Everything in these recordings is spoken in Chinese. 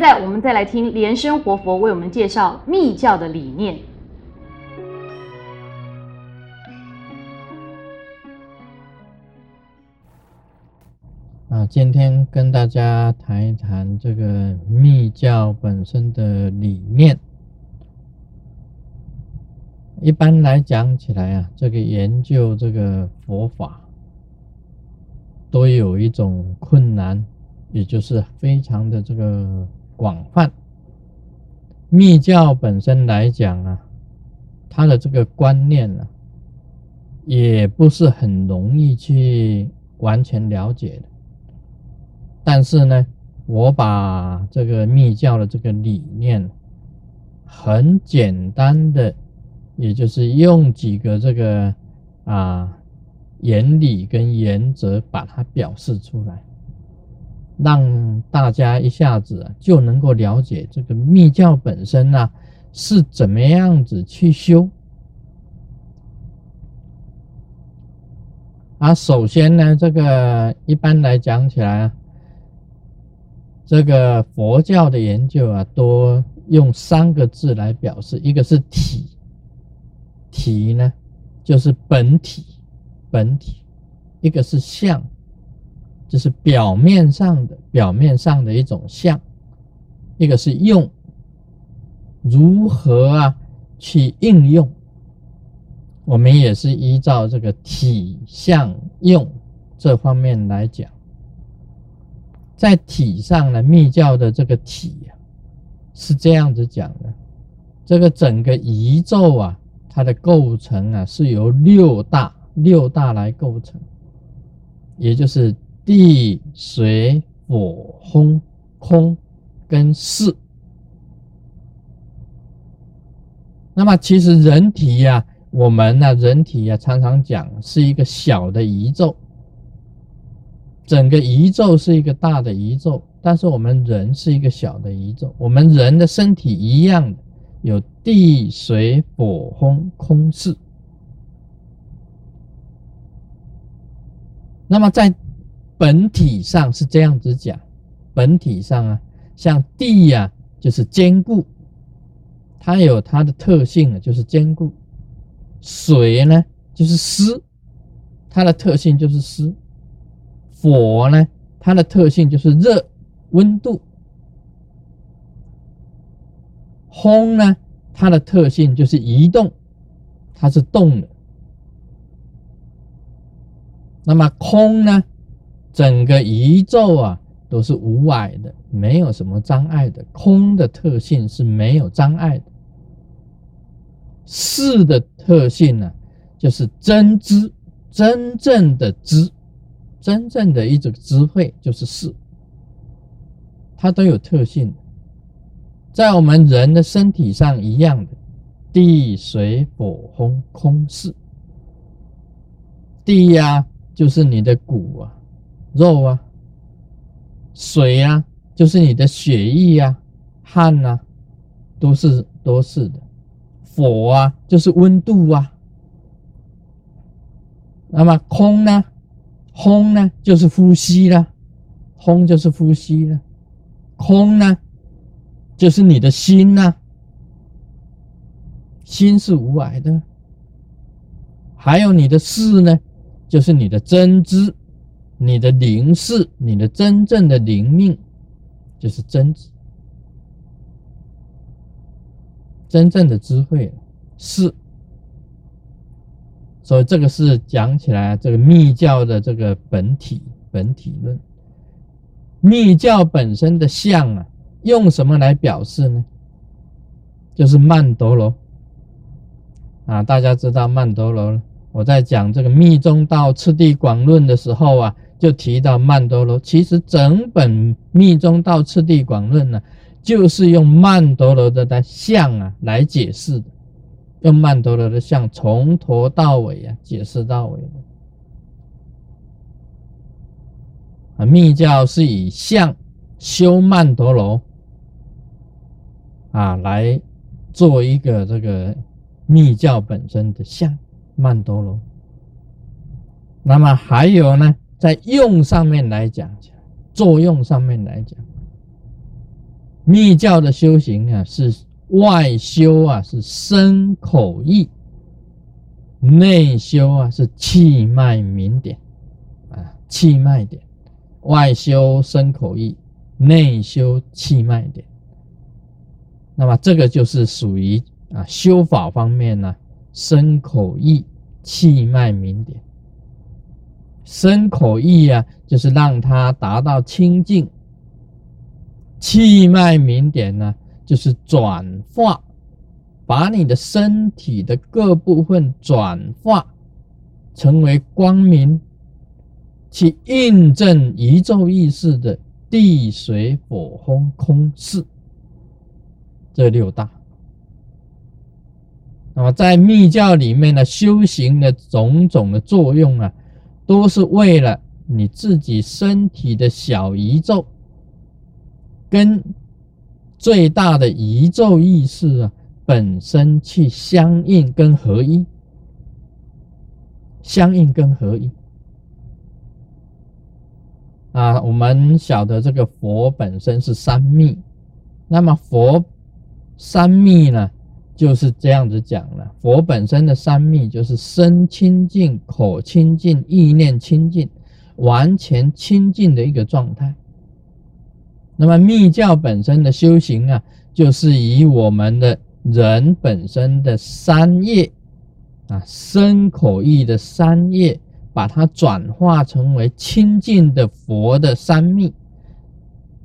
在我们再来听莲生活佛为我们介绍密教的理念。啊，今天跟大家谈一谈这个密教本身的理念。一般来讲起来啊，这个研究这个佛法，都有一种困难，也就是非常的这个广泛。密教本身来讲啊，它的这个观念呢，也不是很容易去完全了解的。但是呢，我把这个密教的这个理念，很简单的，也就是用几个这个啊原理跟原则把它表示出来，让大家一下子就能够了解这个密教本身呢是怎么样子去修。啊，首先呢，这个一般来讲起来。这个佛教的研究啊，多用三个字来表示，一个是体，体呢就是本体，本体；一个是相，就是表面上的，表面上的一种相；一个是用，如何啊去应用？我们也是依照这个体、相、用这方面来讲。在体上呢，密教的这个体呀，是这样子讲的：这个整个宇宙啊，它的构成啊，是由六大六大来构成，也就是地、水、火、空、空跟四。那么其实人体呀，我们呢，人体呀，常常讲是一个小的宇宙。整个宇宙是一个大的宇宙，但是我们人是一个小的宇宙。我们人的身体一样，有地、水、火、风、空、四。那么在本体上是这样子讲，本体上啊，像地呀，就是坚固，它有它的特性啊，就是坚固；水呢，就是湿，它的特性就是湿。火呢，它的特性就是热，温度；风呢，它的特性就是移动，它是动的。那么空呢，整个宇宙啊都是无碍的，没有什么障碍的。空的特性是没有障碍的。四的特性呢，就是真知，真正的知。真正的一种智慧就是四，它都有特性，在我们人的身体上一样的，地水火风空四。地呀，就是你的骨啊、肉啊；水呀，就是你的血液呀、汗呐，都是都是的；火啊，就是温度啊。那么空呢？空呢，就是呼吸了；空就是呼吸了；空呢，就是你的心呐。心是无碍的。还有你的事呢，就是你的真知、你的灵是、你的真正的灵命，就是真知，真正的智慧是。所以这个是讲起来，这个密教的这个本体本体论，密教本身的相啊，用什么来表示呢？就是曼陀罗啊，大家知道曼陀罗。我在讲这个密宗道次第广论的时候啊，就提到曼陀罗。其实整本密宗道次第广论呢，就是用曼陀罗的的相啊来解释的。用曼陀罗的像从头到尾啊，解释到尾的啊，密教是以相修曼陀罗啊，来做一个这个密教本身的相曼陀罗。那么还有呢，在用上面来讲，作用上面来讲，密教的修行啊，是外修啊，是身口意；内修啊，是气脉明点啊，气脉点。外修身口意，内修气脉点。那么这个就是属于啊修法方面呢，身口意气脉明点。身口意啊，就是让它达到清净；气脉明点呢，就是转化，把你的身体的各部分转化成为光明。去印证宇宙意识的地水火风空四这六大。那么在密教里面呢修行的种种的作用啊，都是为了你自己身体的小宇宙跟最大的宇宙意识啊本身去相应跟合一，相应跟合一。啊，我们晓得这个佛本身是三密，那么佛三密呢，就是这样子讲了。佛本身的三密就是身清净、口清净、意念清净，完全清净的一个状态。那么密教本身的修行啊，就是以我们的人本身的三业啊，身口意的三业。把它转化成为清净的佛的三密，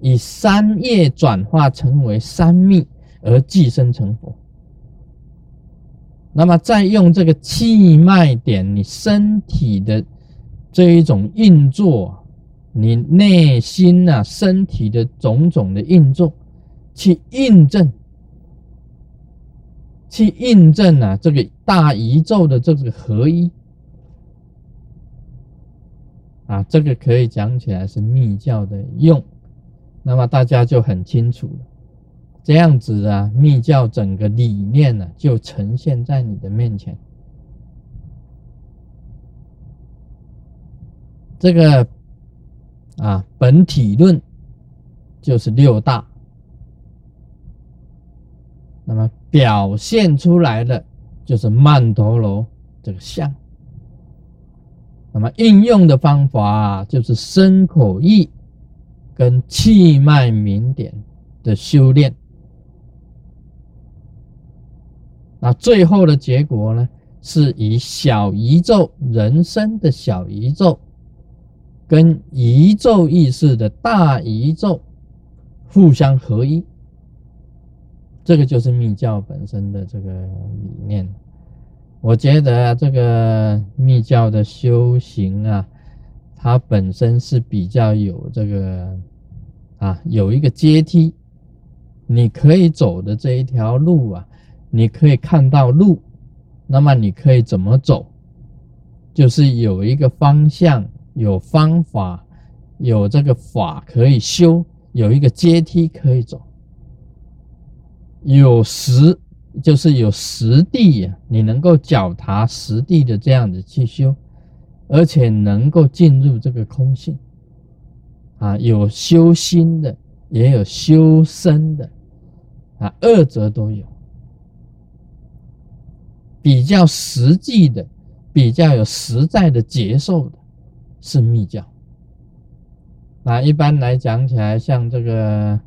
以三业转化成为三密而寄生成佛。那么再用这个气脉点，你身体的这一种运作，你内心啊身体的种种的运作，去印证，去印证啊这个大宇宙的这个合一。啊，这个可以讲起来是密教的用，那么大家就很清楚了。这样子啊，密教整个理念呢，就呈现在你的面前。这个啊，本体论就是六大，那么表现出来的就是曼陀罗这个相。那么应用的方法就是身口意跟气脉明点的修炼。那最后的结果呢，是以小宇宙人生的小宇宙跟宇宙意识的大宇宙互相合一。这个就是密教本身的这个理念。我觉得这个密教的修行啊，它本身是比较有这个啊，有一个阶梯，你可以走的这一条路啊，你可以看到路，那么你可以怎么走？就是有一个方向，有方法，有这个法可以修，有一个阶梯可以走，有时。就是有实地呀，你能够脚踏实地的这样子去修，而且能够进入这个空性，啊，有修心的，也有修身的，啊，二者都有。比较实际的，比较有实在的接受的，是密教。那一般来讲起来，像这个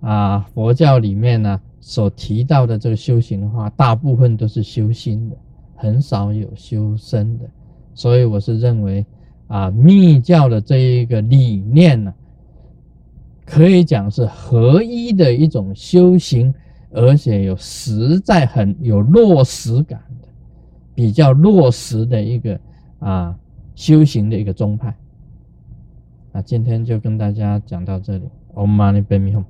啊，佛教里面呢。所提到的这个修行的话，大部分都是修心的，很少有修身的。所以我是认为，啊，密教的这一个理念呢，可以讲是合一的一种修行，而且有实在很有落实感的，比较落实的一个啊修行的一个宗派。那，今天就跟大家讲到这里，Om Mani Padme Hum。